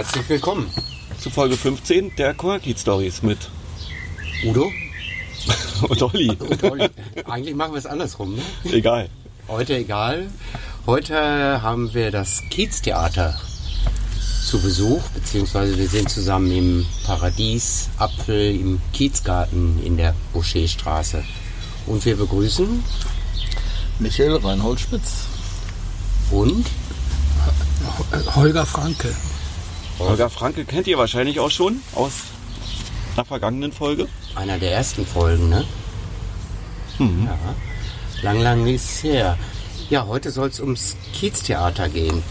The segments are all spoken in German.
Herzlich willkommen zu Folge 15 der Koakit Stories mit Udo und Olli. und Olli. Eigentlich machen wir es andersrum, ne? Egal. Heute egal. Heute haben wir das Kieztheater zu Besuch, beziehungsweise wir sind zusammen im Paradies Apfel im Kiezgarten in der Boucherstraße. Und wir begrüßen Michael Reinhold Spitz. und Holger Franke. Holger Franke kennt ihr wahrscheinlich auch schon aus einer vergangenen Folge. einer der ersten Folgen, ne? Ja. Lang, lang ist her. Ja, heute soll es ums Kieztheater gehen.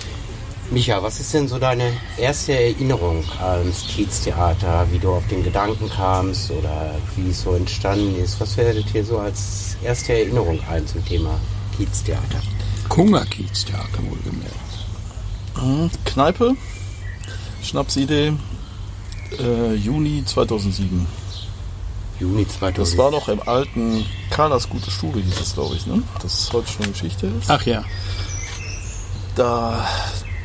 Micha, was ist denn so deine erste Erinnerung ans Kieztheater? Wie du auf den Gedanken kamst oder wie es so entstanden ist? Was fällt dir so als erste Erinnerung ein zum Thema Kieztheater? Kungerkieztheater wohlgemerkt. Mhm. Kneipe, Schnapsidee, äh, Juni 2007. Juni 2000. Das war noch im alten Carlas Gute Stube, hieß es, glaube ich, ne? Das ist heute schon Geschichte ist. Ach ja, Da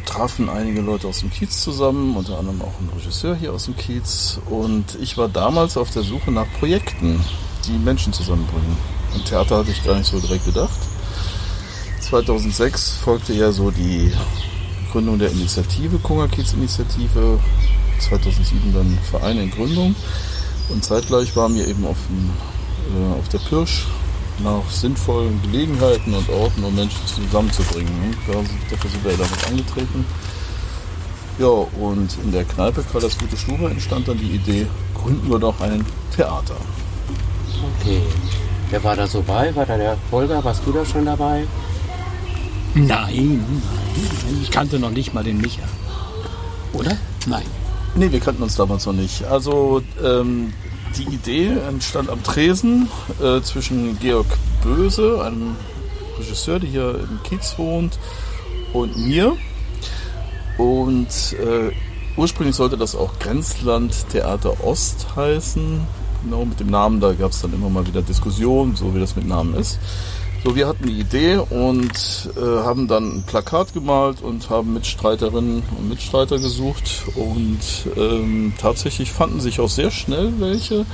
trafen einige Leute aus dem Kiez zusammen, unter anderem auch ein Regisseur hier aus dem Kiez. Und ich war damals auf der Suche nach Projekten, die Menschen zusammenbringen. Und Theater hatte ich gar nicht so direkt gedacht. 2006 folgte ja so die Gründung der Initiative, Kungerkiez-Initiative. 2007 dann Verein in Gründung. Und zeitgleich waren wir eben auf, dem, äh, auf der Pirsch nach sinnvollen Gelegenheiten und Orten, um Menschen zusammenzubringen. Und da, dafür sind wir damit angetreten. Ja, und in der Kneipe Karl das Gute Stube entstand dann die Idee, gründen wir doch ein Theater. Okay. Wer war da so bei? War da der Holger? Warst du da schon dabei? Nein, nein. Ich kannte noch nicht mal den Micha. Oder? Nein. Nee, wir kannten uns damals noch nicht. Also ähm, die Idee entstand am Tresen äh, zwischen Georg Böse, einem Regisseur, der hier im Kiez wohnt, und mir. Und äh, ursprünglich sollte das auch Grenzland Theater Ost heißen. Genau mit dem Namen, da gab es dann immer mal wieder Diskussionen, so wie das mit Namen ist. So, wir hatten die Idee und äh, haben dann ein Plakat gemalt und haben Mitstreiterinnen und Mitstreiter gesucht. Und ähm, tatsächlich fanden sich auch sehr schnell welche.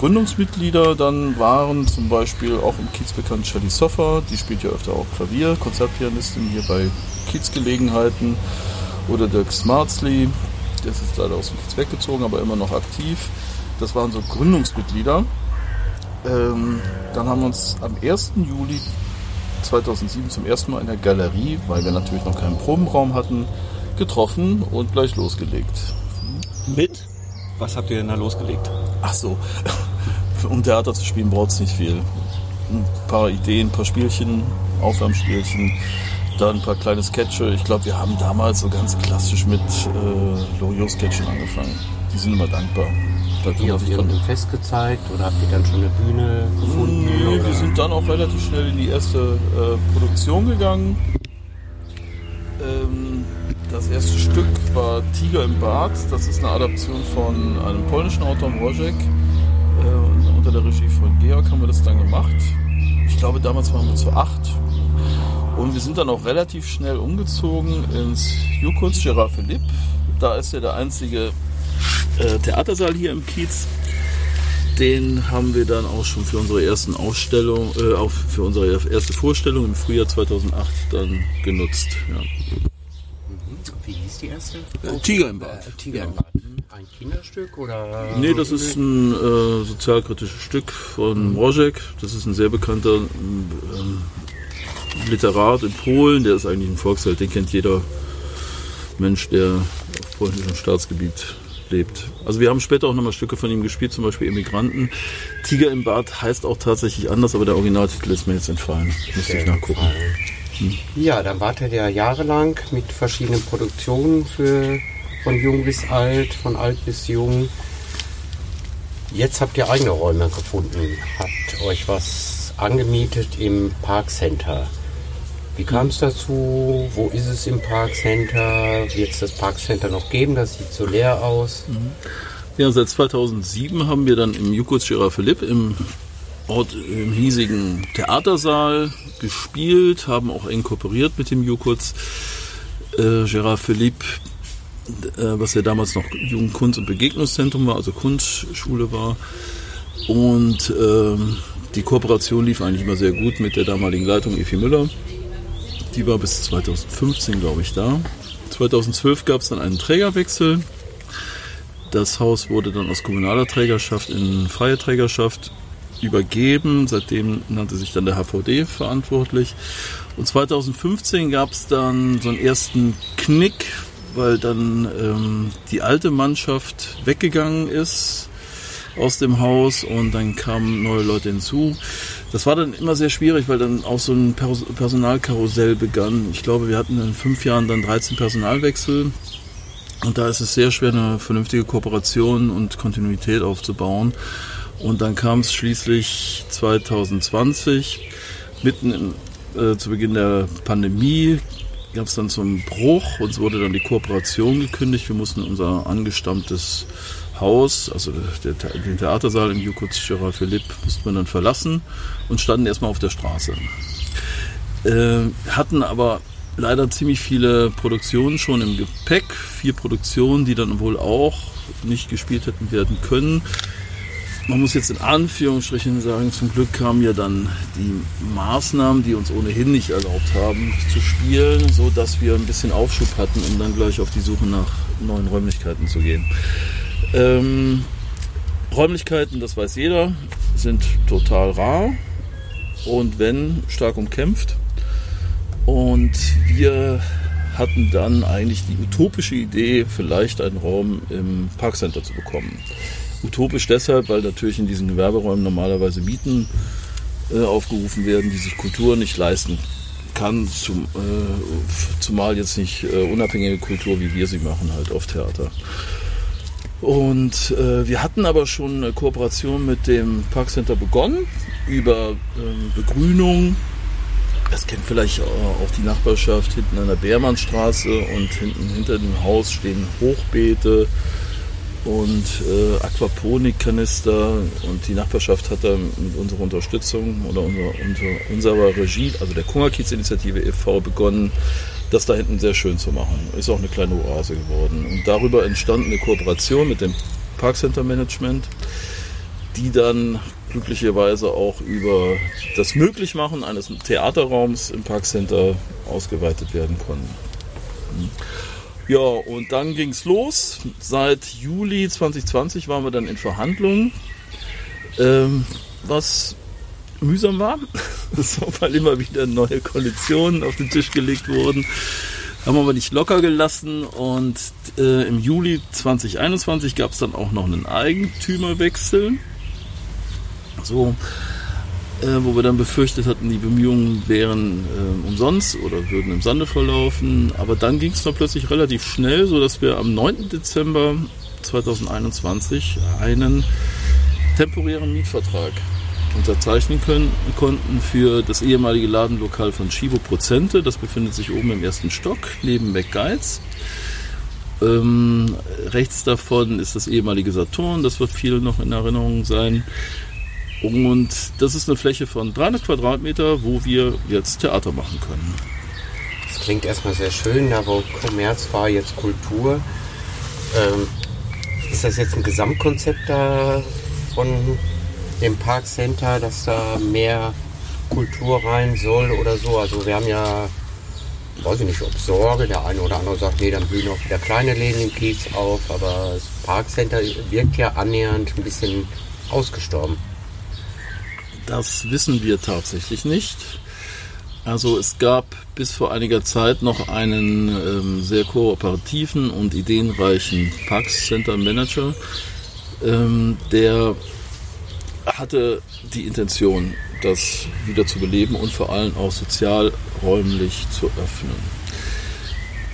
Gründungsmitglieder dann waren zum Beispiel auch im Kiez bekannt Shelly Soffer, die spielt ja öfter auch Klavier, Konzertpianistin hier bei Kiezgelegenheiten. Oder Dirk Smartsley, der ist jetzt leider aus dem Kiez weggezogen, aber immer noch aktiv. Das waren so Gründungsmitglieder. Ähm, dann haben wir uns am 1. Juli 2007 zum ersten Mal in der Galerie, weil wir natürlich noch keinen Probenraum hatten, getroffen und gleich losgelegt. Mit? Was habt ihr denn da losgelegt? Ach so, um Theater zu spielen braucht es nicht viel. Ein paar Ideen, ein paar Spielchen, Aufwärmspielchen, dann ein paar kleine Sketche. Ich glaube, wir haben damals so ganz klassisch mit äh, Loriot-Sketchen angefangen. Die sind immer dankbar. Habt ihr auf irgendeinem Fest gezeigt oder habt ihr dann schon eine Bühne gefunden? Nee, oder? wir sind dann auch relativ schnell in die erste äh, Produktion gegangen. Ähm, das erste Stück war Tiger im Bad. Das ist eine Adaption von einem polnischen Autor, Wojek. Äh, unter der Regie von Georg haben wir das dann gemacht. Ich glaube, damals waren wir zu acht. Und wir sind dann auch relativ schnell umgezogen ins Jukunz Gerard Philipp. Da ist ja der einzige äh, Theatersaal hier im Kiez. Den haben wir dann auch schon für unsere ersten Ausstellung, äh, auch für unsere erste Vorstellung im Frühjahr 2008 dann genutzt. Ja. Wie hieß die erste? Äh, Tiger im Bad. Äh, Tiger im Bad. Ein Kinderstück oder? Nee, das ist ein äh, sozialkritisches Stück von Mrożek. Das ist ein sehr bekannter ähm, Literat in Polen. Der ist eigentlich ein Volksheld, den kennt jeder Mensch, der auf polnischem Staatsgebiet lebt. Also wir haben später auch nochmal Stücke von ihm gespielt, zum Beispiel Immigranten. Tiger im Bad heißt auch tatsächlich anders, aber der Originaltitel ist mir jetzt entfallen. Müsste ich nachgucken. Ja, dann wart ihr ja jahrelang mit verschiedenen Produktionen für von jung bis alt, von alt bis jung. Jetzt habt ihr eigene Räume gefunden, habt euch was angemietet im Parkcenter. Wie kam es dazu? Wo ist es im Parkcenter? Wird es das Parkcenter noch geben? Das sieht so leer aus. Ja, seit 2007 haben wir dann im Jukuts Gérard Philipp im Ort im hiesigen Theatersaal gespielt, haben auch eng kooperiert mit dem Jukuts. Äh, Gérard Philipp äh, was ja damals noch Jugendkunst- und Begegnungszentrum war, also Kunstschule war. Und ähm, die Kooperation lief eigentlich immer sehr gut mit der damaligen Leitung Efi Müller. Die war bis 2015, glaube ich, da. 2012 gab es dann einen Trägerwechsel. Das Haus wurde dann aus kommunaler Trägerschaft in freie Trägerschaft übergeben. Seitdem nannte sich dann der HVD verantwortlich. Und 2015 gab es dann so einen ersten Knick, weil dann ähm, die alte Mannschaft weggegangen ist aus dem Haus und dann kamen neue Leute hinzu. Das war dann immer sehr schwierig, weil dann auch so ein Personalkarussell begann. Ich glaube, wir hatten in fünf Jahren dann 13 Personalwechsel. Und da ist es sehr schwer, eine vernünftige Kooperation und Kontinuität aufzubauen. Und dann kam es schließlich 2020, mitten im, äh, zu Beginn der Pandemie, gab es dann so einen Bruch. Uns wurde dann die Kooperation gekündigt. Wir mussten unser angestammtes Haus, also der, den Theatersaal im Jukutz Gerard Philipp, musste man dann verlassen und standen erstmal auf der Straße. Äh, hatten aber leider ziemlich viele Produktionen schon im Gepäck, vier Produktionen, die dann wohl auch nicht gespielt hätten werden können. Man muss jetzt in Anführungsstrichen sagen, zum Glück kamen ja dann die Maßnahmen, die uns ohnehin nicht erlaubt haben zu spielen, so dass wir ein bisschen Aufschub hatten, um dann gleich auf die Suche nach neuen Räumlichkeiten zu gehen. Ähm, Räumlichkeiten, das weiß jeder, sind total rar und wenn stark umkämpft. Und wir hatten dann eigentlich die utopische Idee, vielleicht einen Raum im Parkcenter zu bekommen. Utopisch deshalb, weil natürlich in diesen Gewerberäumen normalerweise Mieten äh, aufgerufen werden, die sich Kultur nicht leisten kann, zum, äh, zumal jetzt nicht äh, unabhängige Kultur, wie wir sie machen, halt auf Theater. Und äh, wir hatten aber schon eine Kooperation mit dem Parkcenter begonnen über ähm, Begrünung. Das kennt vielleicht auch die Nachbarschaft hinten an der Beermannstraße und hinten hinter dem Haus stehen Hochbeete und äh, Aquaponikkanister und die Nachbarschaft hat da mit unserer Unterstützung oder unser, unter unserer Regie, also der Kungerkiez-Initiative e.V. begonnen, das da hinten sehr schön zu machen. Ist auch eine kleine Oase geworden. Und darüber entstand eine Kooperation mit dem Parkcenter Management, die dann glücklicherweise auch über das Möglichmachen eines Theaterraums im Parkcenter ausgeweitet werden konnten. Ja, und dann ging es los. Seit Juli 2020 waren wir dann in Verhandlungen, ähm, was mühsam war, so, weil immer wieder neue Koalitionen auf den Tisch gelegt wurden. Haben wir aber nicht locker gelassen und äh, im Juli 2021 gab es dann auch noch einen Eigentümerwechsel. So, äh, wo wir dann befürchtet hatten, die Bemühungen wären äh, umsonst oder würden im Sande verlaufen. Aber dann ging es noch plötzlich relativ schnell, sodass wir am 9. Dezember 2021 einen temporären Mietvertrag unterzeichnen können, konnten für das ehemalige Ladenlokal von Chivo Prozente. Das befindet sich oben im ersten Stock neben McGuides. Ähm, rechts davon ist das ehemalige Saturn, das wird vielen noch in Erinnerung sein. Und das ist eine Fläche von 300 Quadratmeter, wo wir jetzt Theater machen können. Das klingt erstmal sehr schön, wo Kommerz war, jetzt Kultur. Ähm, ist das jetzt ein Gesamtkonzept da von dem Parkcenter, dass da mehr Kultur rein soll oder so? Also wir haben ja, weiß ich nicht, ob Sorge, der eine oder andere sagt, nee, dann blühen auch wieder kleine Läden im Kiez auf, aber das Parkcenter wirkt ja annähernd ein bisschen ausgestorben. Das wissen wir tatsächlich nicht. Also es gab bis vor einiger Zeit noch einen ähm, sehr kooperativen und ideenreichen Parks Center Manager, ähm, der hatte die Intention, das wieder zu beleben und vor allem auch sozialräumlich zu öffnen.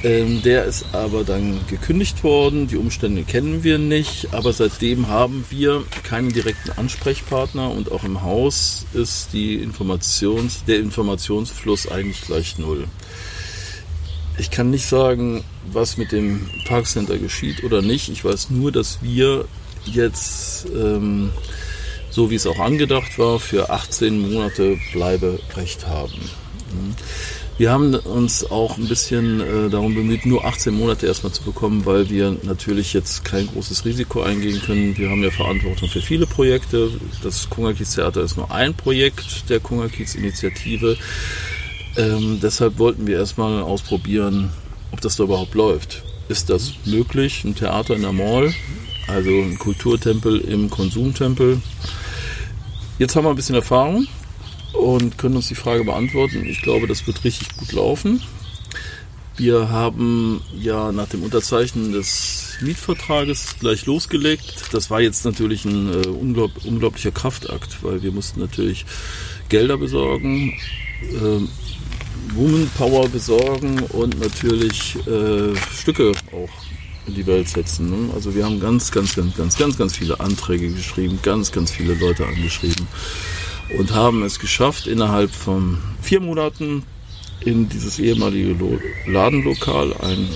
Ähm, der ist aber dann gekündigt worden. Die Umstände kennen wir nicht, aber seitdem haben wir keinen direkten Ansprechpartner und auch im Haus ist die Informations, der Informationsfluss eigentlich gleich null. Ich kann nicht sagen, was mit dem Parkcenter geschieht oder nicht. Ich weiß nur, dass wir jetzt, ähm, so wie es auch angedacht war, für 18 Monate Bleiberecht haben. Wir haben uns auch ein bisschen äh, darum bemüht, nur 18 Monate erstmal zu bekommen, weil wir natürlich jetzt kein großes Risiko eingehen können. Wir haben ja Verantwortung für viele Projekte. Das Kungerkiez-Theater ist nur ein Projekt der Kungerkiez-Initiative. Ähm, deshalb wollten wir erstmal ausprobieren, ob das da überhaupt läuft. Ist das möglich? Ein Theater in der Mall, also ein Kulturtempel im Konsumtempel. Jetzt haben wir ein bisschen Erfahrung und können uns die Frage beantworten. Ich glaube, das wird richtig gut laufen. Wir haben ja nach dem Unterzeichnen des Mietvertrages gleich losgelegt. Das war jetzt natürlich ein äh, unglaub, unglaublicher Kraftakt, weil wir mussten natürlich Gelder besorgen, äh, Womanpower besorgen und natürlich äh, Stücke auch in die Welt setzen. Ne? Also wir haben ganz, ganz, ganz, ganz, ganz, ganz viele Anträge geschrieben, ganz, ganz viele Leute angeschrieben und haben es geschafft, innerhalb von vier Monaten in dieses ehemalige Ladenlokal ein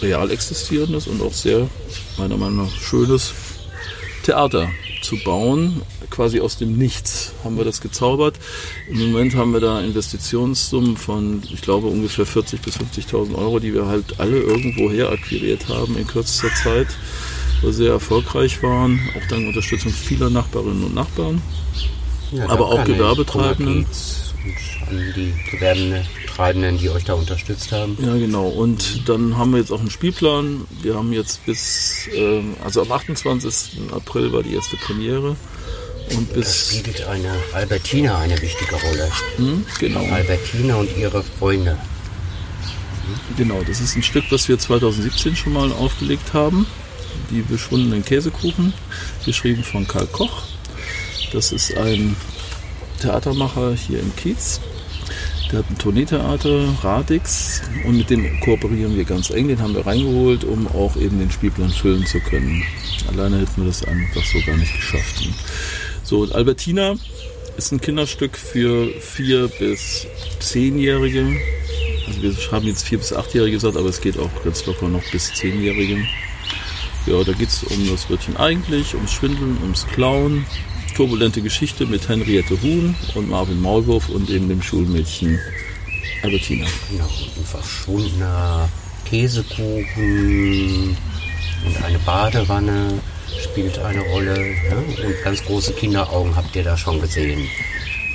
real existierendes und auch sehr, meiner Meinung nach, schönes Theater zu bauen. Quasi aus dem Nichts haben wir das gezaubert. Im Moment haben wir da Investitionssummen von, ich glaube, ungefähr 40.000 bis 50.000 Euro, die wir halt alle irgendwo her akquiriert haben in kürzester Zeit, sehr erfolgreich waren, auch dank Unterstützung vieler Nachbarinnen und Nachbarn, Ja, aber auch Gewerbetreibenden. Und an die Gewerbetreibenden, die euch da unterstützt haben. Ja, genau. Und dann haben wir jetzt auch einen Spielplan. Wir haben jetzt bis, ähm, also am 28. April war die erste Premiere. Und Das bis, spielt eine Albertina eine wichtige Rolle. hm, genau, Albertina und ihre Freunde. genau. Das ist ein Stück, was wir 2017 schon mal aufgelegt haben. Die beschwundenen Käsekuchen, geschrieben von Karl Koch. Das ist ein Theatermacher hier im Kiez. Der hat ein Tourneetheater, Radix, und mit dem kooperieren wir ganz eng. Den haben wir reingeholt, um auch eben den Spielplan füllen zu können. Alleine hätten wir das einfach so gar nicht geschafft. So, und Albertina ist ein Kinderstück für vier bis zehnjährige. Also wir haben jetzt vier bis achtjährige gesagt, aber es geht auch ganz locker noch bis zehnjährige. Ja, da geht es um das Wörtchen eigentlich, ums Schwindeln, ums Klauen. Turbulente Geschichte mit Henriette Huhn und Marvin Maulwurf und eben dem Schulmädchen Albertina. Genau, ein verschwundener Käsekuchen und eine Badewanne spielt eine Rolle. Ja? Und ganz große Kinderaugen habt ihr da schon gesehen.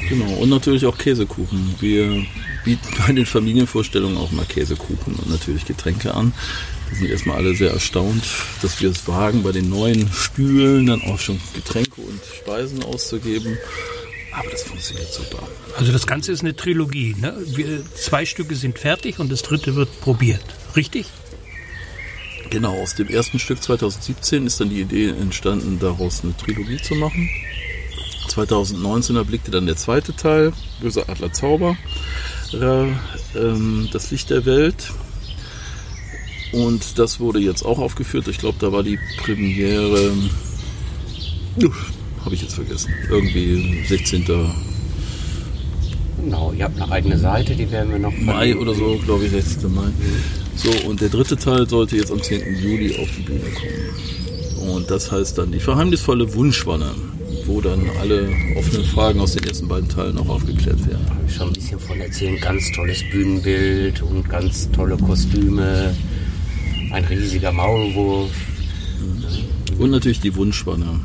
Genau, und natürlich auch Käsekuchen. Wir bieten bei den Familienvorstellungen auch mal Käsekuchen und natürlich Getränke an. Sind erstmal alle sehr erstaunt, dass wir es wagen, bei den neuen Stühlen dann auch schon Getränke und Speisen auszugeben. Aber das funktioniert super. Also das Ganze ist eine Trilogie. Ne? Wir, zwei Stücke sind fertig und das dritte wird probiert. Richtig? Genau, aus dem ersten Stück 2017 ist dann die Idee entstanden, daraus eine Trilogie zu machen. 2019 erblickte dann der zweite Teil, Böser Adler Zauber, äh, ähm, das Licht der Welt. Und das wurde jetzt auch aufgeführt. Ich glaube, da war die Premiere, habe ich jetzt vergessen, irgendwie 16. Genau, ihr habt eine eigene Seite, die werden wir noch Mai oder so, glaube ich, 16. Mai. So, und der dritte Teil sollte jetzt am 10. Juli auf die Bühne kommen. Und das heißt dann die verheimnisvolle Wunschwanne, wo dann alle offenen Fragen aus den ersten beiden Teilen auch aufgeklärt werden. Hab ich schon ein bisschen von erzählen. Ganz tolles Bühnenbild und ganz tolle Kostüme. Ein riesiger Maulwurf. Und natürlich die Wunschwanne.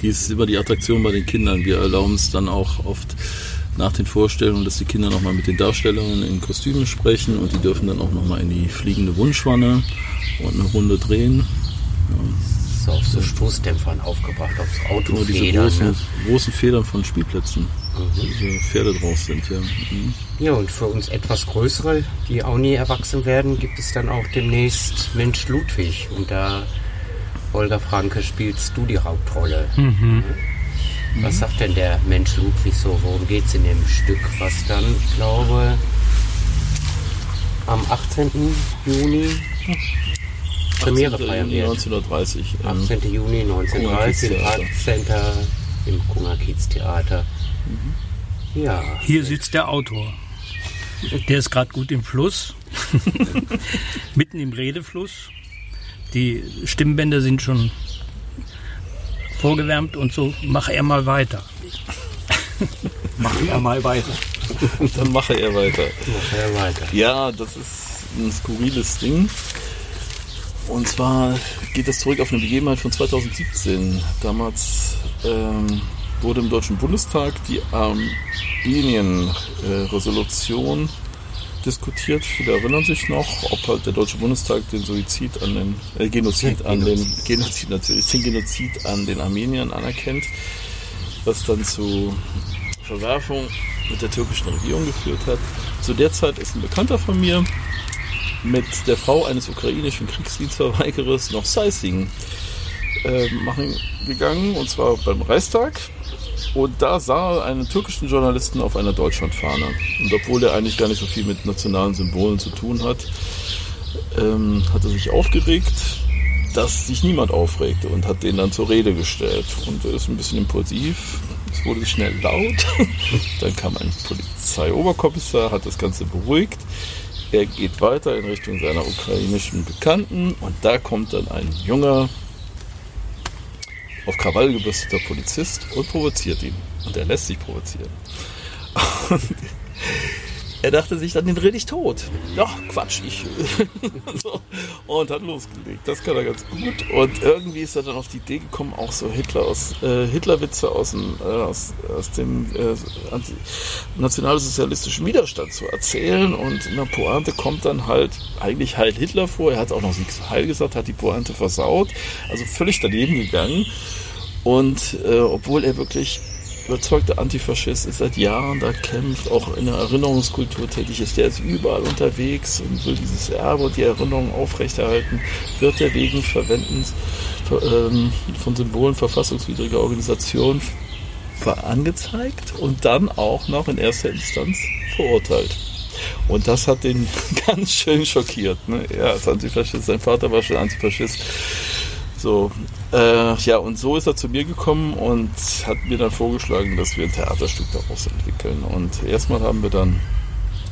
Die ist immer die Attraktion bei den Kindern. Wir erlauben es dann auch oft nach den Vorstellungen, dass die Kinder nochmal mit den Darstellern in Kostümen sprechen und die dürfen dann auch nochmal in die fliegende Wunschwanne und eine Runde drehen. So auf so Stoßdämpfern aufgebracht, aufs Genau diese Autofedern. großen, Ne? großen Federn von Spielplätzen, wo diese Pferde drauf sind. Ja. Mhm. Ja, und für uns etwas größere, die auch nie erwachsen werden, gibt es dann auch demnächst Mensch Ludwig. Und da, Holger Franke, spielst du die Hauptrolle. Was sagt denn der Mensch Ludwig so? Worum geht es in dem Stück? Was dann, ich glaube, am 18. Juni Premiere 18. feiern Juni wird. 1930. ähm, 18. Juni 1930 im Kungerkiez-Theater. Art Center im Kungerkiez-Theater. Ja, Hier sitzt der Autor. Der ist gerade gut im Fluss. Mitten im Redefluss. Die Stimmbänder sind schon vorgewärmt und so. Mach er mal weiter. Mache er mal weiter. Dann mache er weiter. Mach er weiter. Ja, das ist ein skurriles Ding. Und zwar geht das zurück auf eine Begebenheit von 2017. Damals ähm, wurde im Deutschen Bundestag die Armenien-Resolution diskutiert. Viele erinnern sich noch, ob halt der Deutsche Bundestag den Suizid an den äh, Genozid an den Genozid natürlich, den Genozid an den Armeniern anerkennt, was dann zu Verwerfung mit der türkischen Regierung geführt hat. Zu der Zeit ist ein Bekannter von mir mit der Frau eines ukrainischen Kriegsdienstverweigerers noch Sightseeing äh, machen gegangen, und zwar beim Reichstag. Und da sah er einen türkischen Journalisten auf einer Deutschlandfahne. Und obwohl er eigentlich gar nicht so viel mit nationalen Symbolen zu tun hat, ähm, hat er sich aufgeregt, dass sich niemand aufregte und hat den dann zur Rede gestellt. Und er ist ein bisschen impulsiv. Es wurde schnell laut. dann kam ein Polizeioberkommissar, hat das Ganze beruhigt. Er geht weiter in Richtung seiner ukrainischen Bekannten und da kommt dann ein junger, auf Krawall gebürsteter Polizist und provoziert ihn. Und er lässt sich provozieren. Und er dachte sich dann, den rede ich tot. Doch, Quatsch, ich. so, und hat losgelegt. Das kann er ganz gut. Und irgendwie ist er dann auf die Idee gekommen, auch so Hitler aus äh, Hitlerwitze aus dem, äh, aus, aus dem äh, nationalsozialistischen Widerstand zu erzählen. Und in der Pointe kommt dann halt eigentlich Heil Hitler vor. Er hat auch noch nichts Heil gesagt, hat die Pointe versaut. Also völlig daneben gegangen. Und äh, obwohl er wirklich überzeugter Antifaschist ist, seit Jahren da kämpft, auch in der Erinnerungskultur tätig ist, der ist überall unterwegs und will dieses Erbe und die Erinnerung aufrechterhalten, wird er wegen Verwendens ähm, von Symbolen verfassungswidriger Organisationen angezeigt und dann auch noch in erster Instanz verurteilt. Und das hat den ganz schön schockiert. Ne? Er als Antifaschist, sein Vater war schon Antifaschist. So, äh, ja, und so ist er zu mir gekommen und hat mir dann vorgeschlagen, dass wir ein Theaterstück daraus entwickeln. Und erstmal haben wir dann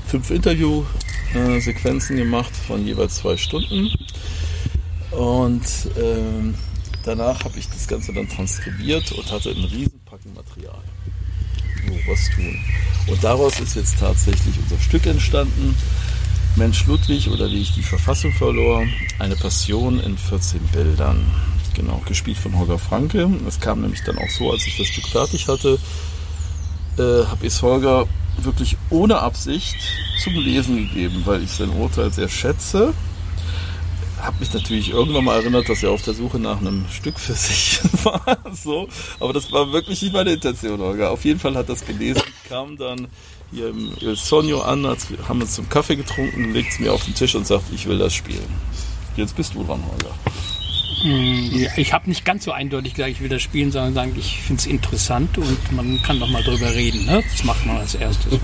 fünf Interviewsequenzen gemacht von jeweils zwei Stunden. Und ähm, danach habe ich das Ganze dann transkribiert und hatte einen Riesenpacken Material. So, was tun. Und daraus ist jetzt tatsächlich unser Stück entstanden. Mensch Ludwig oder wie ich die Verfassung verlor, eine Passion in 14 Bildern. Genau, gespielt von Holger Franke. Es kam nämlich dann auch so, als ich das Stück fertig hatte, äh, habe ich es Holger wirklich ohne Absicht zum Lesen gegeben, weil ich sein Urteil sehr schätze. Habe mich natürlich irgendwann mal erinnert, dass er auf der Suche nach einem Stück für sich war. so, aber das war wirklich nicht meine Intention, Holger. Auf jeden Fall hat das gelesen, kam dann hier im Il Sonio an, haben uns zum Kaffee getrunken, legt es mir auf den Tisch und sagt, ich will das spielen. Jetzt bist du dran, Holger. Ja, Ich habe nicht ganz so eindeutig gesagt, ich will das spielen, sondern sagen, ich finde es interessant und man kann doch mal drüber reden. Ne? Das macht man als erstes.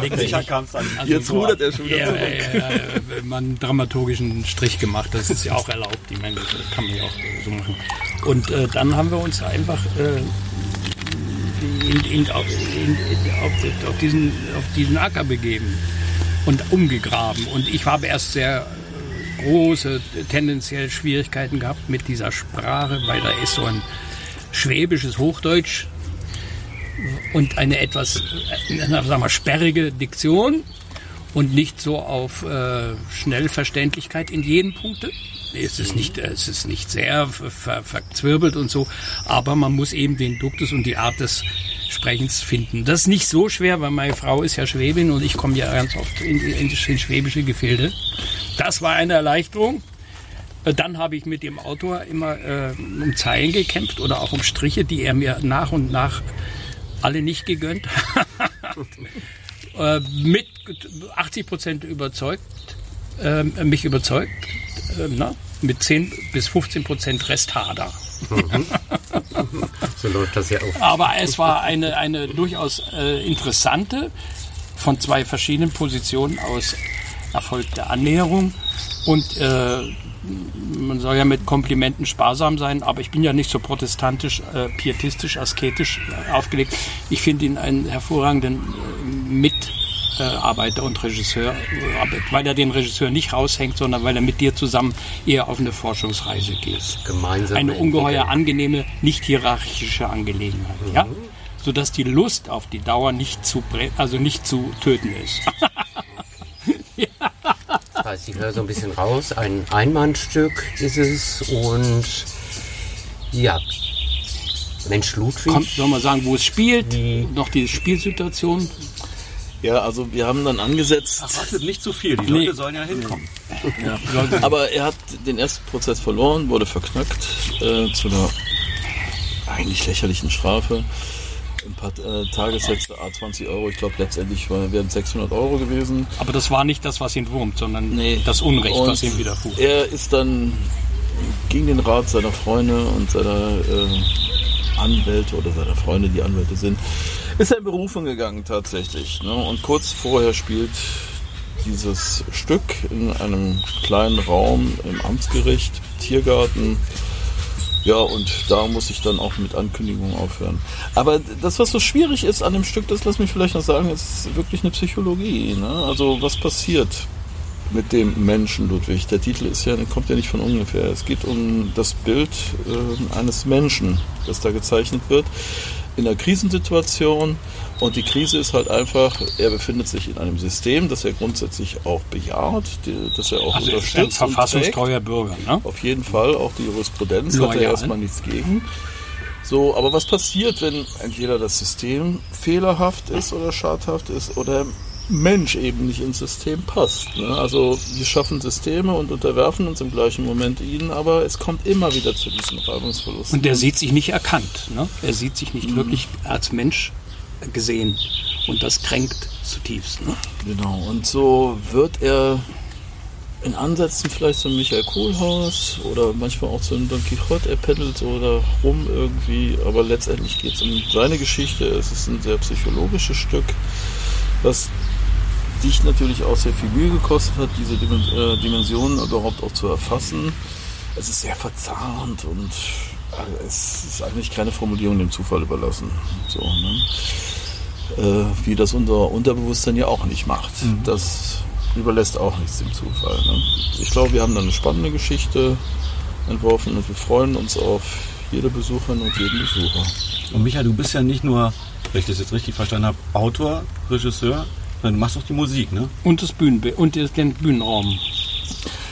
Legt sich Sicher nicht- kannst an also Jetzt so- rudert er schon wieder ja, zurück. ja, ja, wenn man einen dramaturgischen Strich gemacht, das ist ja auch erlaubt. Ich meine, das kann man ja auch so machen. Und äh, dann haben wir uns einfach äh, in, in, auf, in, auf, auf, diesen, auf diesen Acker begeben und umgegraben. Und ich habe erst sehr große, tendenziell Schwierigkeiten gehabt mit dieser Sprache, weil da ist so ein schwäbisches Hochdeutsch und eine etwas, äh, sagen wir, sperrige Diktion und nicht so auf äh, Schnellverständlichkeit in jedem Punkte. Es ist nicht, äh, es ist nicht sehr ver ver verzwirbelt und so, aber man muss eben den Duktus und die Art des Sprechens finden. Das ist nicht so schwer, weil meine Frau ist ja Schwäbin und ich komme ja ganz oft in, in, in schwäbische Gefilde. Das war eine Erleichterung. Äh, Dann habe ich mit dem Autor immer äh, um Zeilen gekämpft oder auch um Striche, die er mir nach und nach alle nicht gegönnt hat. äh, mit 80 Prozent überzeugt, äh, mich überzeugt, na, mit 10 bis 15 Prozent Resthader. So läuft das ja auch. Aber es war eine, eine durchaus äh, interessante, von zwei verschiedenen Positionen aus erfolgte Annäherung. Und äh, man soll ja mit Komplimenten sparsam sein, aber ich bin ja nicht so protestantisch, äh, pietistisch, asketisch äh, aufgelegt. Ich finde ihn einen hervorragenden äh, Mitarbeiter und Regisseur, äh, weil er den Regisseur nicht raushängt, sondern weil er mit dir zusammen eher auf eine Forschungsreise geht Gemeinsam. eine ungeheuer angenehme, nicht hierarchische Angelegenheit. Ja? sodass die Lust auf die Dauer nicht zu, also nicht zu töten ist. Das heißt, ich höre so ein bisschen raus. Ein Einmannstück ist es und ja. Mensch Ludwig. Kommt, soll man sagen, wo es spielt, Die- noch die Spielsituation. Ja, also wir haben dann angesetzt. Wartet nicht zu viel, die Nee. Leute sollen ja hinkommen. Aber er hat den ersten Prozess verloren, wurde verknackt äh, zu einer eigentlich lächerlichen Strafe. Ein paar äh, Tagessätze, A 20 Euro. Ich glaube, letztendlich wären es 600 Euro gewesen. Aber das war nicht das, was ihn wurmt, sondern Nee. das Unrecht, Und was ihm widerfuhr. Er ist dann gegen den Rat seiner Freunde und seiner äh, Anwälte oder seiner Freunde, die Anwälte sind, ist er in Berufung gegangen tatsächlich. Ne? Und kurz vorher spielt dieses Stück in einem kleinen Raum im Amtsgericht, Tiergarten. Ja, und da muss ich dann auch mit Ankündigungen aufhören. Aber das, was so schwierig ist an dem Stück, das lass mich vielleicht noch sagen, ist wirklich eine Psychologie. Ne? Also was passiert mit dem Menschen Ludwig? Der Titel ist ja, kommt ja nicht von ungefähr. Es geht um das Bild äh, eines Menschen, das da gezeichnet wird in einer Krisensituation. Und die Krise ist halt einfach, er befindet sich in einem System, das er grundsätzlich auch bejaht, die, das er auch Also er ist ein unterstützt. verfassungstreuer Bürger. Ne? Auf jeden Fall, auch die Jurisprudenz hat Loyal. er erstmal nichts gegen. So, aber was passiert, wenn entweder das System fehlerhaft ist oder schadhaft ist oder Mensch eben nicht ins System passt? Ne? Also wir schaffen Systeme und unterwerfen uns im gleichen Moment ihnen, aber es kommt immer wieder zu diesem Reibungsverlust. Und der sieht sich nicht erkannt. Ne? Er sieht sich nicht wirklich als Mensch gesehen. Und das kränkt zutiefst. Ne? Genau, und so wird er in Ansätzen vielleicht zu Michael Kohlhaas oder manchmal auch zu einem Don Quixote, er pendelt so da rum irgendwie, aber letztendlich geht es um seine Geschichte. Es ist ein sehr psychologisches Stück, was dich natürlich auch sehr viel Mühe gekostet hat, diese äh, Dimensionen überhaupt auch zu erfassen. Es ist sehr verzahnt und äh, es ist eigentlich keine Formulierung dem Zufall überlassen. So, ne? äh, wie das unser Unterbewusstsein ja auch nicht macht. Das überlässt auch nichts dem Zufall. Ne? Ich glaube, wir haben da eine spannende Geschichte entworfen und wir freuen uns auf jede Besucherin und jeden Besucher. Und Michael, du bist ja nicht nur, wenn ich das jetzt richtig verstanden habe, Autor, Regisseur, sondern du machst auch die Musik, ne? Und, das Bühnenbild, und den Bühnenraum.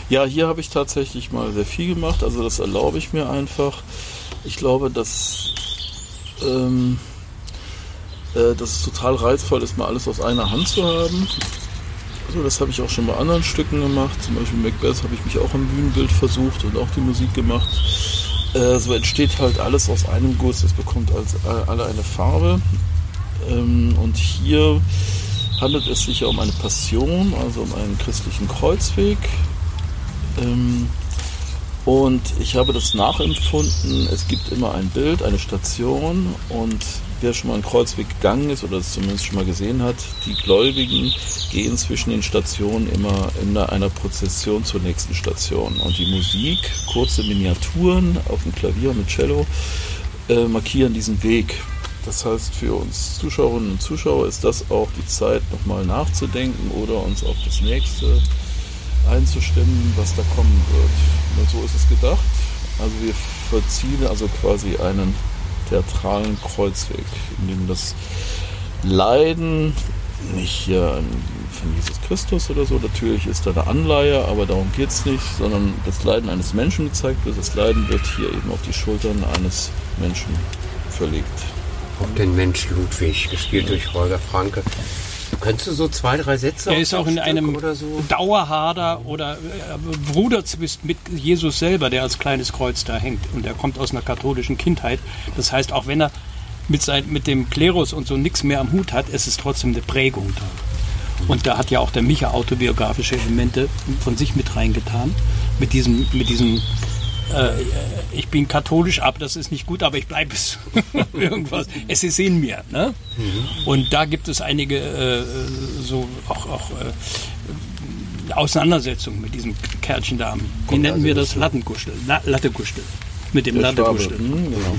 Ja, hier habe ich tatsächlich mal sehr viel gemacht, also das erlaube ich mir einfach. Ich glaube, dass, ähm, äh, dass es total reizvoll ist, mal alles aus einer Hand zu haben. Also das habe ich auch schon bei anderen Stücken gemacht. Zum Beispiel Macbeth habe ich mich auch im Bühnenbild versucht und auch die Musik gemacht. Äh, so entsteht halt alles aus einem Guss. Es bekommt als, äh, alle eine Farbe. Ähm, und hier handelt es sich ja um eine Passion, also um einen christlichen Kreuzweg. Ähm, und ich habe das nachempfunden. Es gibt immer ein Bild, eine Station und wer schon mal einen Kreuzweg gegangen ist oder es zumindest schon mal gesehen hat, die Gläubigen gehen zwischen den Stationen immer in einer Prozession zur nächsten Station. Und die Musik, kurze Miniaturen auf dem Klavier mit Cello, äh, markieren diesen Weg. Das heißt, für uns Zuschauerinnen und Zuschauer ist das auch die Zeit, nochmal nachzudenken oder uns auf das nächste einzustimmen, was da kommen wird. Und so ist es gedacht. Also wir vollziehen also quasi einen theatralen Kreuzweg, in dem das Leiden nicht hier von Jesus Christus oder so, natürlich ist da eine Anleihe, aber darum geht es nicht, sondern das Leiden eines Menschen gezeigt wird. Das Leiden wird hier eben auf die Schultern eines Menschen verlegt. Auf den Mensch Ludwig, gespielt durch Holger Franke. Könntest du so zwei, drei Sätze Er ist auch in Stück einem oder so? Dauerhader oder äh, Bruderzwist mit Jesus selber, der als kleines Kreuz da hängt. Und er kommt aus einer katholischen Kindheit. Das heißt, auch wenn er mit, sein, mit dem Klerus und so nichts mehr am Hut hat, es ist trotzdem eine Prägung da. Und da hat ja auch der Micha autobiografische Elemente von sich mit reingetan. Mit diesem, mit diesem ich bin katholisch, aber das ist nicht gut, aber ich bleibe es. Irgendwas. Es ist in mir. Ne? Und da gibt es einige äh, so auch, auch äh, Auseinandersetzungen mit diesem Kerlchen da. Wie nennen also wir das? Lattenkuschel. La Latteguschel. Mit dem Der Schwabe. Latteguschel. Hm, genau.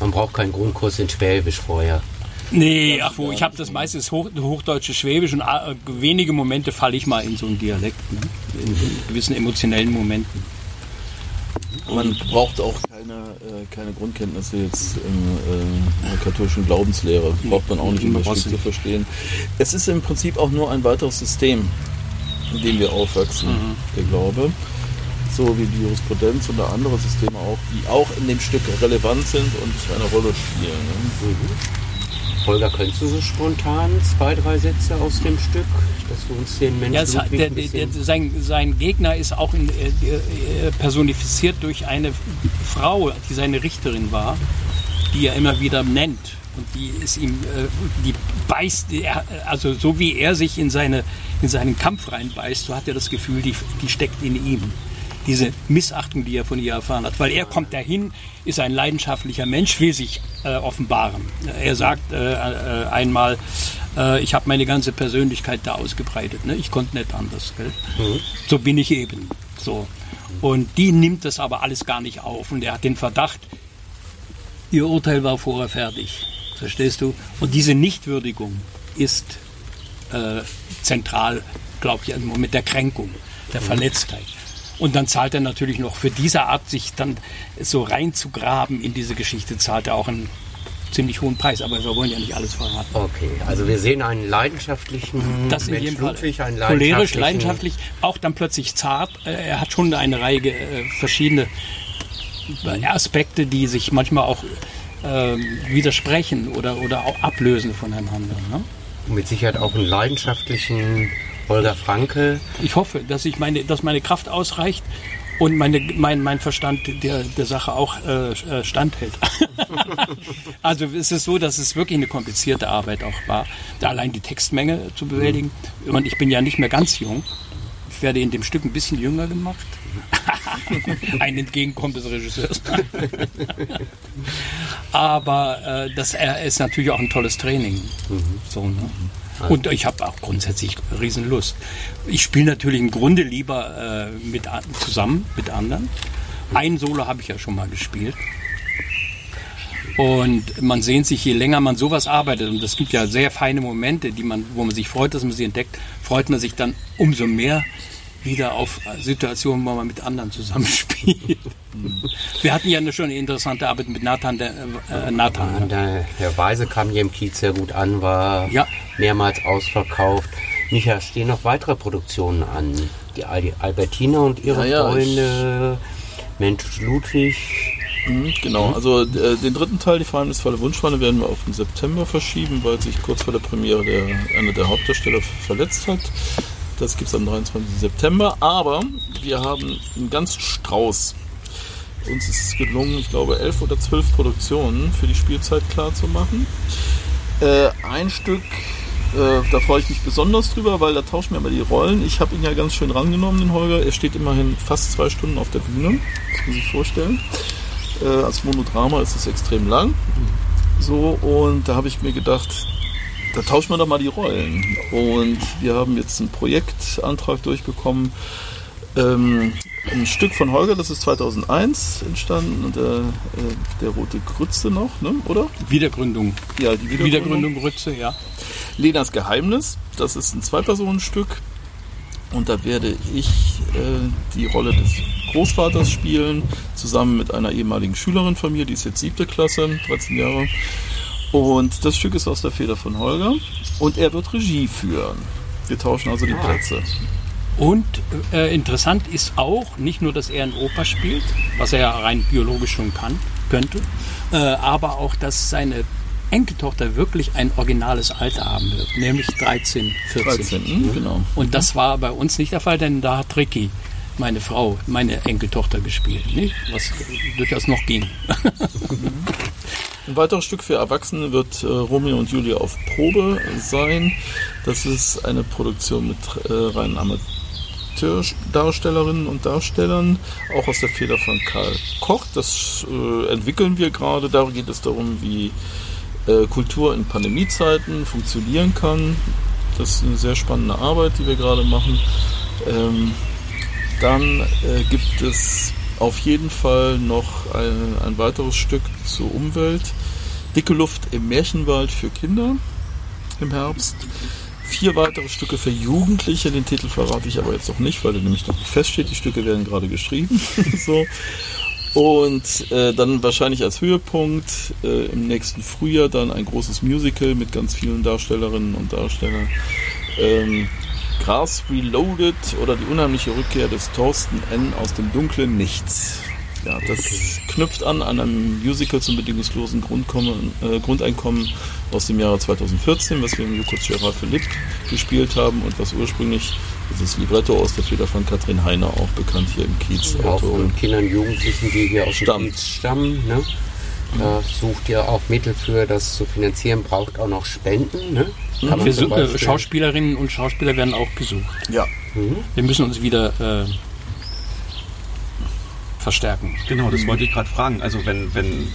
Man braucht keinen Grundkurs in Schwäbisch vorher. Nee, ach wo, ich habe das meistens Hoch, hochdeutsche Schwäbisch und äh, wenige Momente falle ich mal in so einen Dialekt. Ne? In, in gewissen emotionellen Momenten. Man braucht auch kein keine, äh, keine Grundkenntnisse jetzt in, äh, in der katholischen Glaubenslehre. Braucht man auch nicht, um das Spiel zu verstehen. Es ist im Prinzip auch nur ein weiteres System, in dem wir aufwachsen, mhm. der Glaube. So wie die Jurisprudenz oder andere Systeme auch, die auch in dem Stück relevant sind und eine Rolle spielen. Ne? Mhm. Holger, könntest du so spontan zwei, drei Sätze aus dem Stück, dass du uns den Menschen ja, der, der, der, sein, sein Gegner ist auch in, äh, äh, personifiziert durch eine Frau, die seine Richterin war, die er immer wieder nennt. Und die ist ihm, äh, die beißt, also so wie er sich in, seine, in seinen Kampf reinbeißt, so hat er das Gefühl, die, die steckt in ihm diese Missachtung, die er von ihr erfahren hat. Weil er kommt dahin, ist ein leidenschaftlicher Mensch, will sich äh, offenbaren. Er sagt äh, äh, einmal, äh, ich habe meine ganze Persönlichkeit da ausgebreitet. Ne? Ich konnte nicht anders. Mhm. So bin ich eben. So. Und die nimmt das aber alles gar nicht auf. Und er hat den Verdacht, ihr Urteil war vorher fertig. Verstehst du? Und diese Nichtwürdigung ist äh, zentral, glaube ich, mit der Kränkung, der mhm. Verletztheit. Und dann zahlt er natürlich noch für diese Art, sich dann so reinzugraben in diese Geschichte, zahlt er auch einen ziemlich hohen Preis. Aber wir wollen ja nicht alles verraten. Okay, also wir sehen einen leidenschaftlichen das in Mensch jedem Ludwig, Fall. einen leidenschaftlichen cholerisch, leidenschaftlich, auch dann plötzlich zart. Äh, er hat schon eine Reihe äh, verschiedene Aspekte, die sich manchmal auch äh, widersprechen oder, oder auch ablösen voneinander. Ne? Mit Sicherheit auch einen leidenschaftlichen Holger Franke. Ich hoffe, dass ich meine, dass meine Kraft ausreicht und meine, mein, mein Verstand der, der Sache auch äh, äh standhält. also es ist so, dass es wirklich eine komplizierte Arbeit auch war, da allein die Textmenge zu bewältigen. Mhm. Und ich bin ja nicht mehr ganz jung. Ich werde in dem Stück ein bisschen jünger gemacht. ein Entgegenkommen des Regisseurs. Aber äh, das äh, ist natürlich auch ein tolles Training. Mhm. So, ne? Und ich habe auch grundsätzlich Riesenlust. Ich spiele natürlich im Grunde lieber äh, mit, zusammen mit anderen. Ein Solo habe ich ja schon mal gespielt. Und man sehnt sich, je länger man sowas arbeitet, und es gibt ja sehr feine Momente, die man, wo man sich freut, dass man sie entdeckt, freut man sich dann umso mehr wieder auf Situationen, wo man mit anderen zusammenspielt. Wir hatten ja schon eine interessante Arbeit mit Nathan. Der, äh, Nathan. Der, der Weise kam hier im Kiez sehr gut an, war ja. mehrmals ausverkauft. Micha, stehen noch weitere Produktionen an. Die Albertina und ihre ja, ja, Freunde, Mensch Ludwig. Mhm, genau, mhm. also äh, den dritten Teil, die verheimnisvolle Wunschwanne, werden wir auf den September verschieben, weil sich kurz vor der Premiere der, einer der Hauptdarsteller verletzt hat. Das gibt es am 23. September. Aber wir haben einen ganzen Strauß. Uns ist es gelungen, ich glaube, elf oder zwölf Produktionen für die Spielzeit klar zu machen. Äh, ein Stück, äh, da freue ich mich besonders drüber, weil da tauschen wir immer die Rollen. Ich habe ihn ja ganz schön rangenommen, den Holger. Er steht immerhin fast zwei Stunden auf der Bühne. Das muss sich vorstellen. Äh, als Monodrama ist es extrem lang. So, und da habe ich mir gedacht, da tauschen wir doch mal die Rollen. Und wir haben jetzt einen Projektantrag durchbekommen. Ähm, ein Stück von Holger, das ist 2001 entstanden, der, äh, der Rote Grütze noch, ne? oder? Wiedergründung. Ja, die Wiedergründung. Wiedergründung Grütze, ja. Lenas Geheimnis, das ist ein Zwei-Personen-Stück. Und da werde ich äh, die Rolle des Großvaters spielen, zusammen mit einer ehemaligen Schülerin von mir, die ist jetzt siebte Klasse, 13 Jahre. Und das Stück ist aus der Feder von Holger und er wird Regie führen. Wir tauschen also die ah. Plätze. Und äh, interessant ist auch, nicht nur, dass er in Oper spielt, was er ja rein biologisch schon kann, könnte, äh, aber auch, dass seine Enkeltochter wirklich ein originales Alter haben wird, nämlich 13, 14. 13, mhm. genau. Und das war bei uns nicht der Fall, denn da hat Ricky, meine Frau, meine Enkeltochter gespielt, nicht? was durchaus noch ging. Ein weiteres Stück für Erwachsene wird äh, Romeo und Julia auf Probe sein. Das ist eine Produktion mit äh, reinen Amateurdarstellerinnen und Darstellern, auch aus der Feder von Karl Koch. Das äh, entwickeln wir gerade. Da geht es darum, wie äh, Kultur in Pandemiezeiten funktionieren kann. Das ist eine sehr spannende Arbeit, die wir gerade machen. Ähm, dann äh, gibt es auf jeden Fall noch ein, ein weiteres Stück zur Umwelt. Dicke Luft im Märchenwald für Kinder im Herbst. Vier weitere Stücke für Jugendliche. Den Titel verrate ich aber jetzt noch nicht, weil der nämlich noch feststeht. Die Stücke werden gerade geschrieben. so. Und äh, dann wahrscheinlich als Höhepunkt äh, im nächsten Frühjahr dann ein großes Musical mit ganz vielen Darstellerinnen und Darstellern. Ähm, Gras Reloaded oder die unheimliche Rückkehr des Thorsten N. aus dem dunklen Nichts. Ja, das knüpft an an einem Musical zum bedingungslosen Grundkommen, äh, Grundeinkommen aus dem Jahre 2014, was wir im Jukos Gerard Philipp gespielt haben und was ursprünglich dieses Libretto aus der Feder von Katrin Heiner, auch bekannt hier im Kiez. Auch von Kindern und Jugendlichen, die hier aus dem Stamm. Kiez stammen. Ne? Da sucht ihr auch Mittel für, das zu finanzieren, braucht auch noch Spenden. Ne? Man Wir äh, Schauspielerinnen und Schauspieler werden auch gesucht. Ja, Wir müssen uns wieder äh, verstärken. Genau, das wollte ich gerade fragen. Also wenn, wenn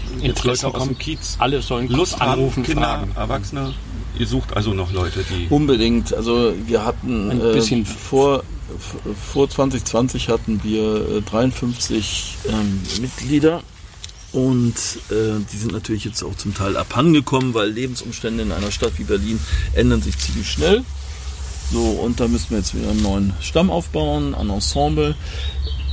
Leute aus dem Kiez alle sollen Lust haben, anrufen, Kinder, fragen. Erwachsene, ihr sucht also noch Leute, die... unbedingt. Also wir hatten Ein äh, bisschen- vor, vor 2020 hatten wir äh, 53 ähm, Mitglieder und äh, die sind natürlich jetzt auch zum Teil abhandengekommen, weil Lebensumstände in einer Stadt wie Berlin ändern sich ziemlich schnell. So, und da müssen wir jetzt wieder einen neuen Stamm aufbauen, ein Ensemble.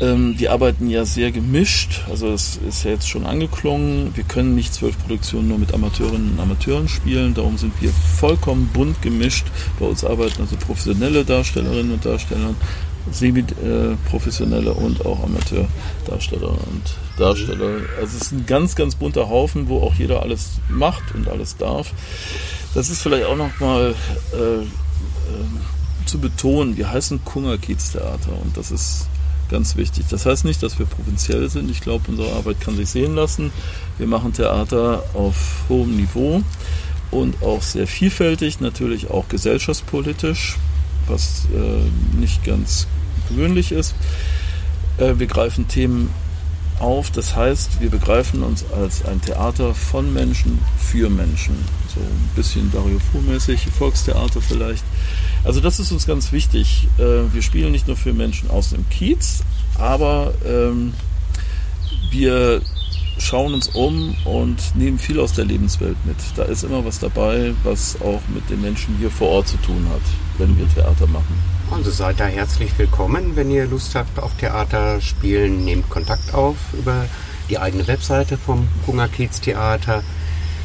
Ähm, die arbeiten ja sehr gemischt, also es ist ja jetzt schon angeklungen. Wir können nicht zwölf Produktionen nur mit Amateurinnen und Amateuren spielen, darum sind wir vollkommen bunt gemischt. Bei uns arbeiten also professionelle Darstellerinnen und Darsteller, semi-professionelle und auch Amateurdarsteller und Darsteller. Also es ist ein ganz, ganz bunter Haufen, wo auch jeder alles macht und alles darf. Das ist vielleicht auch nochmal äh, äh, zu betonen, wir heißen Kunger Kiez Theater und das ist ganz wichtig. Das heißt nicht, dass wir provinziell sind. Ich glaube, unsere Arbeit kann sich sehen lassen. Wir machen Theater auf hohem Niveau und auch sehr vielfältig, natürlich auch gesellschaftspolitisch, was äh, nicht ganz gewöhnlich ist. Äh, wir greifen Themen auf, das heißt, wir begreifen uns als ein Theater von Menschen für Menschen. So ein bisschen Dario Fu-mäßig, Volkstheater vielleicht. Also das ist uns ganz wichtig. Äh, Wir spielen nicht nur für Menschen aus dem Kiez, aber ähm, wir schauen uns um und nehmen viel aus der Lebenswelt mit. Da ist immer was dabei, was auch mit den Menschen hier vor Ort zu tun hat, wenn wir Theater machen. Also seid da herzlich willkommen. Wenn ihr Lust habt auf Theater spielen, nehmt Kontakt auf über die eigene Webseite vom Kunger Kiez Theater.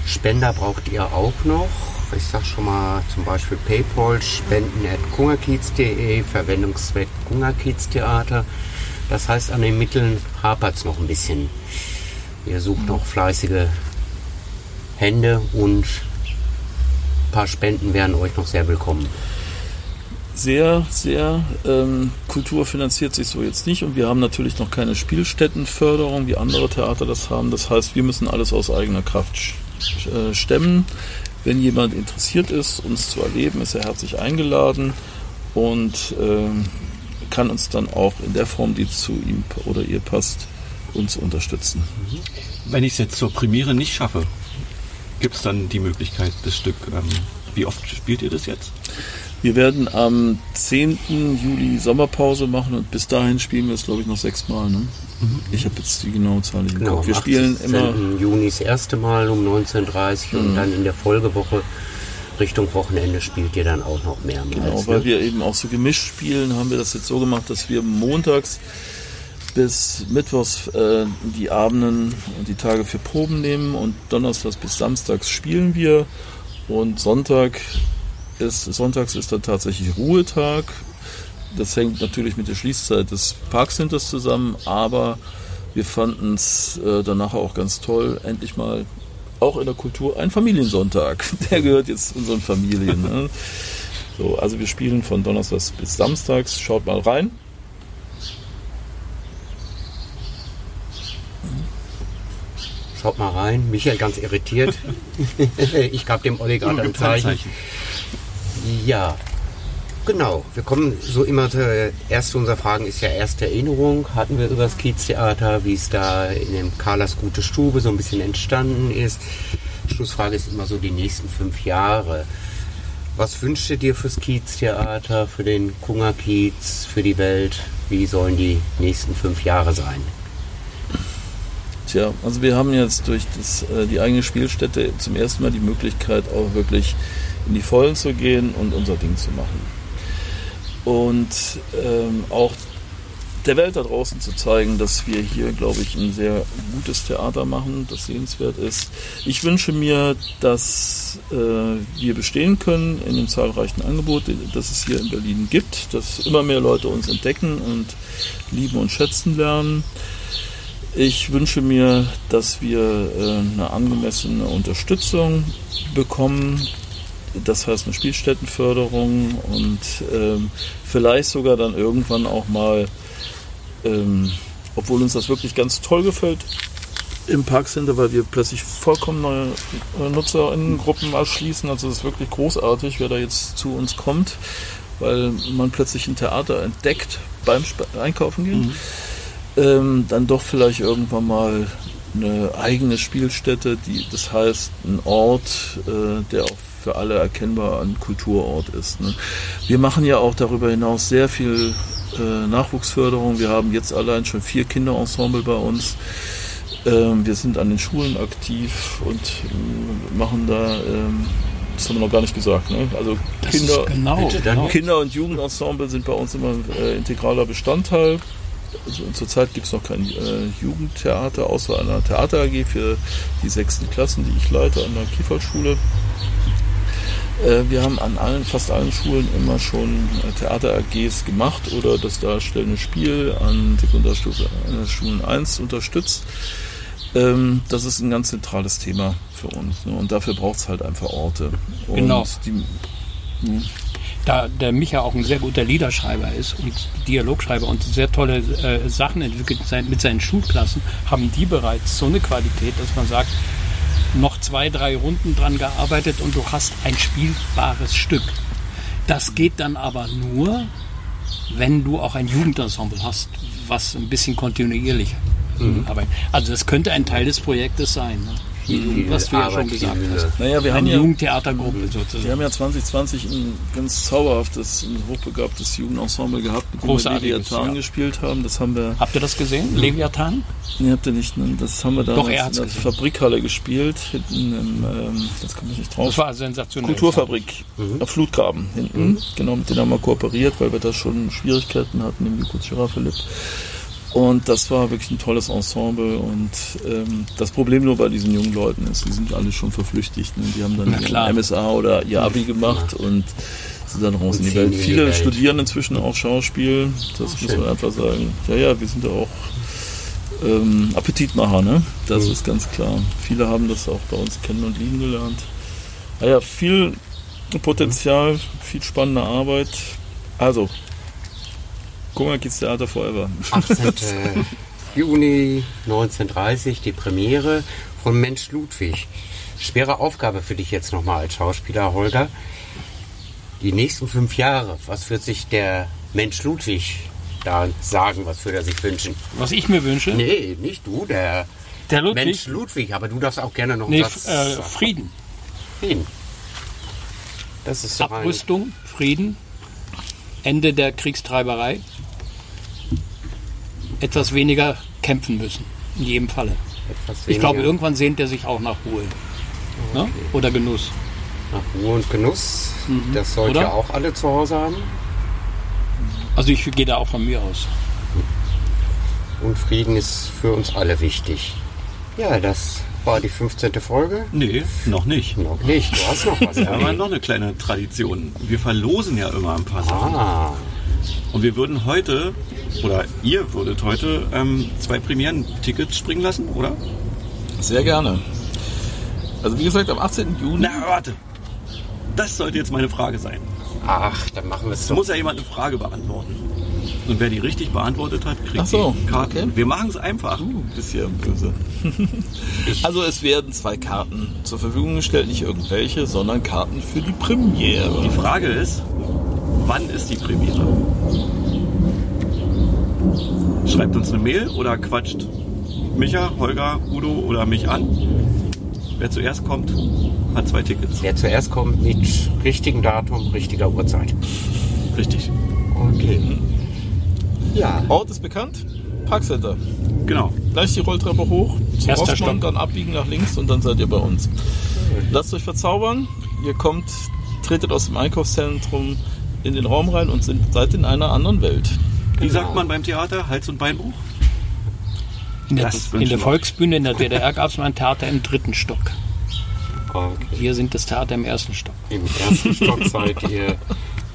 Spender braucht ihr auch noch. Ich sag schon mal zum Beispiel Paypal, spenden at kungerkiez.de, Verwendungszweck Kungerkiez Theater. Das heißt, an den Mitteln hapert es noch ein bisschen. Ihr sucht noch fleißige Hände und ein paar Spenden wären euch noch sehr willkommen. sehr, sehr. Ähm, Kultur finanziert sich so jetzt nicht und wir haben natürlich noch keine Spielstättenförderung, wie andere Theater das haben. Das heißt, wir müssen alles aus eigener Kraft äh, stemmen. Wenn jemand interessiert ist, uns zu erleben, ist er herzlich eingeladen und ähm, kann uns dann auch in der Form, die zu ihm oder ihr passt, uns unterstützen. Wenn ich es jetzt zur Premiere nicht schaffe, gibt es dann die Möglichkeit, das Stück, ähm, wie oft spielt ihr das jetzt? Wir werden am 10. Juli Sommerpause machen und bis dahin spielen wir es, glaube ich, noch sechsmal. Ne? Ich habe jetzt die genaue Zahl nicht Genau, Kopf. Wir am spielen 18. immer. Juni das erste Mal um 19.30 Uhr und dann in der Folgewoche Richtung Wochenende spielt ihr dann auch noch mehrmals. Genau, weil ne? wir eben auch so gemischt spielen, haben wir das jetzt so gemacht, dass wir montags bis mittwochs äh, die Abenden und die Tage für Proben nehmen und donnerstags bis samstags spielen wir und Sonntag ist sonntags ist dann tatsächlich Ruhetag. Das hängt natürlich mit der Schließzeit des Parkcenters zusammen, aber wir fanden es äh, danach auch ganz toll, endlich mal auch in der Kultur ein Familiensonntag. Der gehört jetzt unseren Familien. Ne? So, also wir spielen von Donnerstags bis Samstags. Schaut mal rein. Schaut mal rein. Michael ganz irritiert. ich gab dem Olli gerade ein Zeichen. Ja, genau. Wir kommen so immer zur erste unserer Fragen ist ja erste Erinnerung. Hatten wir über das Kieztheater, wie es da in dem Carlas Gute Stube so ein bisschen entstanden ist. Schlussfrage ist immer so die nächsten fünf Jahre. Was wünschst du dir fürs Kieztheater, für den Kunger Kiez, für die Welt? Wie sollen die nächsten fünf Jahre sein? Tja, also wir haben jetzt durch das, äh, die eigene Spielstätte zum ersten Mal die Möglichkeit, auch wirklich in die Vollen zu gehen und unser Ding zu machen. Und ähm, auch der Welt da draußen zu zeigen, dass wir hier, glaube ich, ein sehr gutes Theater machen, das sehenswert ist. Ich wünsche mir, dass äh, wir bestehen können in dem zahlreichen Angebot, das es hier in Berlin gibt, dass immer mehr Leute uns entdecken und lieben und schätzen lernen. Ich wünsche mir, dass wir äh, eine angemessene Unterstützung bekommen, das heißt eine Spielstättenförderung und ähm, vielleicht sogar dann irgendwann auch mal ähm, obwohl uns das wirklich ganz toll gefällt im Parkcenter, weil wir plötzlich vollkommen neue Nutzerinnengruppen erschließen. Also es ist wirklich großartig, wer da jetzt zu uns kommt, weil man plötzlich ein Theater entdeckt beim Einkaufen gehen. Mhm. Ähm, dann doch vielleicht irgendwann mal eine eigene Spielstätte, die, das heißt ein Ort, äh, der auch für alle erkennbar ein Kulturort ist. Ne? Wir machen ja auch darüber hinaus sehr viel äh, Nachwuchsförderung. Wir haben jetzt allein schon vier Kinderensemble bei uns. Ähm, wir sind an den Schulen aktiv und äh, machen da, ähm, das haben wir noch gar nicht gesagt, ne? also Kinder, genau, genau. Kinder- und Jugendensemble sind bei uns immer äh, integraler Bestandteil. Also zurzeit gibt es noch kein äh, Jugendtheater, außer einer Theater AG für die sechsten Klassen, die ich leite an der Kieferschule. Äh, wir haben an allen, fast allen Schulen immer schon äh, Theater-AGs gemacht oder das darstellende Spiel an Sekundarschulen 1 unterstützt. Ähm, das ist ein ganz zentrales Thema für uns. Ne? Und dafür braucht es halt einfach Orte. Und genau. Die, hm. Da der Micha auch ein sehr guter Liederschreiber ist und Dialogschreiber und sehr tolle äh, Sachen entwickelt mit seinen Schulklassen, haben die bereits so eine Qualität, dass man sagt, noch zwei, drei Runden dran gearbeitet und du hast ein spielbares Stück. Das geht dann aber nur, wenn du auch ein Jugendensemble hast, was ein bisschen kontinuierlich mhm. arbeitet. Also das könnte ein Teil des Projektes sein. Ne? Viel was du ja schon gesagt hast. Naja, wir Eine haben ja, Jugendtheatergruppe sozusagen. Wir haben ja 2020 ein ganz zauberhaftes, ein hochbegabtes Jugendensemble gehabt, mit dem wir Leviathan ja. gespielt haben. Das haben wir. Habt ihr das gesehen? Leviathan? Nee, habt ihr nicht. Ne? Das haben wir da Doch, in der gesehen. Fabrikhalle gespielt, hinten im, ähm, das kann ich nicht drauf. Das war sensationell. Kulturfabrik, mhm. auf Flutgraben hinten. Mhm. Genau, mit denen haben wir kooperiert, weil wir da schon Schwierigkeiten hatten im Jukut Philipp. Und das war wirklich ein tolles Ensemble. Und ähm, das Problem nur bei diesen jungen Leuten ist, die sind alle schon verflüchtigt. Ne? Die haben dann ihr MSA oder ihr Abi gemacht ja. und sind dann raus in die Welt. Viele Welt. studieren inzwischen auch Schauspiel. Das oh, muss man einfach sagen. Ja, ja, wir sind ja auch ähm, Appetitmacher, ne? Das mhm. ist ganz klar. Viele haben das auch bei uns kennen und lieben gelernt. Naja, viel Potenzial, viel spannende Arbeit. Also, Gunga Kids Theater Forever. 18. Juni 1930, die Premiere von Mensch Ludwig. Schwere Aufgabe für dich jetzt nochmal als Schauspieler, Holger. Die nächsten fünf Jahre, was wird sich der Mensch Ludwig da sagen, was würde er sich wünschen? Was ich mir wünsche? Nee, nicht du, der, der Ludwig? Mensch Ludwig, aber du darfst auch gerne noch nee, was äh, Frieden. Frieden. Das ist Abrüstung, Frieden, Ende der Kriegstreiberei etwas weniger kämpfen müssen. In jedem Falle. Ich glaube, irgendwann sehnt er sich auch nach Ruhe. Ne? Okay. Ne? Oder Genuss. Nach Ruhe und Genuss. Mhm. Das sollte ja auch alle zu Hause haben. Also ich gehe da auch von mir aus. Und Frieden ist für uns alle wichtig. Ja, das war die 15. Folge. Nee, noch nicht. Noch nicht. Du hast noch was. Wir haben noch eine kleine Tradition. Wir verlosen ja immer ein paar Sachen. Ah. Und wir würden heute oder ihr würdet heute ähm, zwei Premieren-Tickets springen lassen, oder? Sehr gerne. Also wie gesagt, am 18. Juni. Na, warte. Das sollte jetzt meine Frage sein. Ach, dann machen wir es so. Muss ja jemand eine Frage beantworten. Und wer die richtig beantwortet hat, kriegt so, die Karten. Okay. Wir machen es einfach. Uh, bisschen böse. also es werden zwei Karten zur Verfügung gestellt, nicht irgendwelche, sondern Karten für die Premiere. Die Frage ist, wann ist die Premiere? Schreibt uns eine Mail oder quatscht Micha, Holger, Udo oder mich an. Wer zuerst kommt, hat zwei Tickets. Wer zuerst kommt mit richtigem Datum, richtiger Uhrzeit. Richtig. Okay. Ja. Ort ist bekannt. Parkcenter. Genau. Gleich die Rolltreppe hoch, zum Erster Hoffmann, dann abbiegen nach links und dann seid ihr bei uns. Lasst euch verzaubern. Ihr kommt, tretet aus dem Einkaufszentrum in den Raum rein und sind, seid in einer anderen Welt. Wie genau. sagt man beim Theater? Hals- und Beinbruch? In der, in der Volksbühne in der DDR gab es mal ein Theater im dritten Stock. Okay. Wir sind das Theater im ersten Stock. Im ersten Stock seid ihr.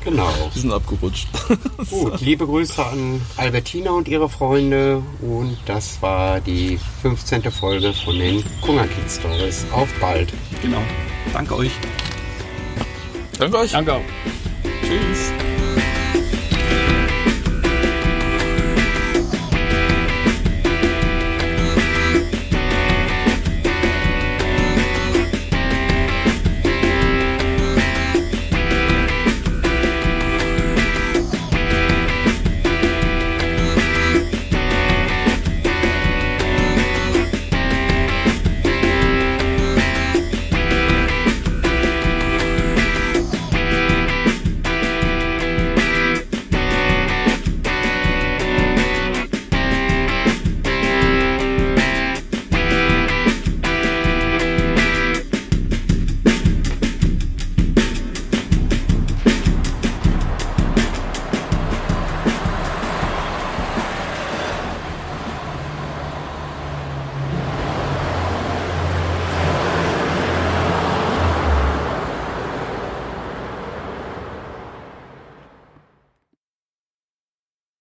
Genau. Wir sind abgerutscht. Gut, liebe Grüße an Albertina und ihre Freunde. Und das war die 15. Folge von den Kunga Kids Stories. Auf bald. Genau. Danke euch. Danke euch. Danke auch. Tschüss.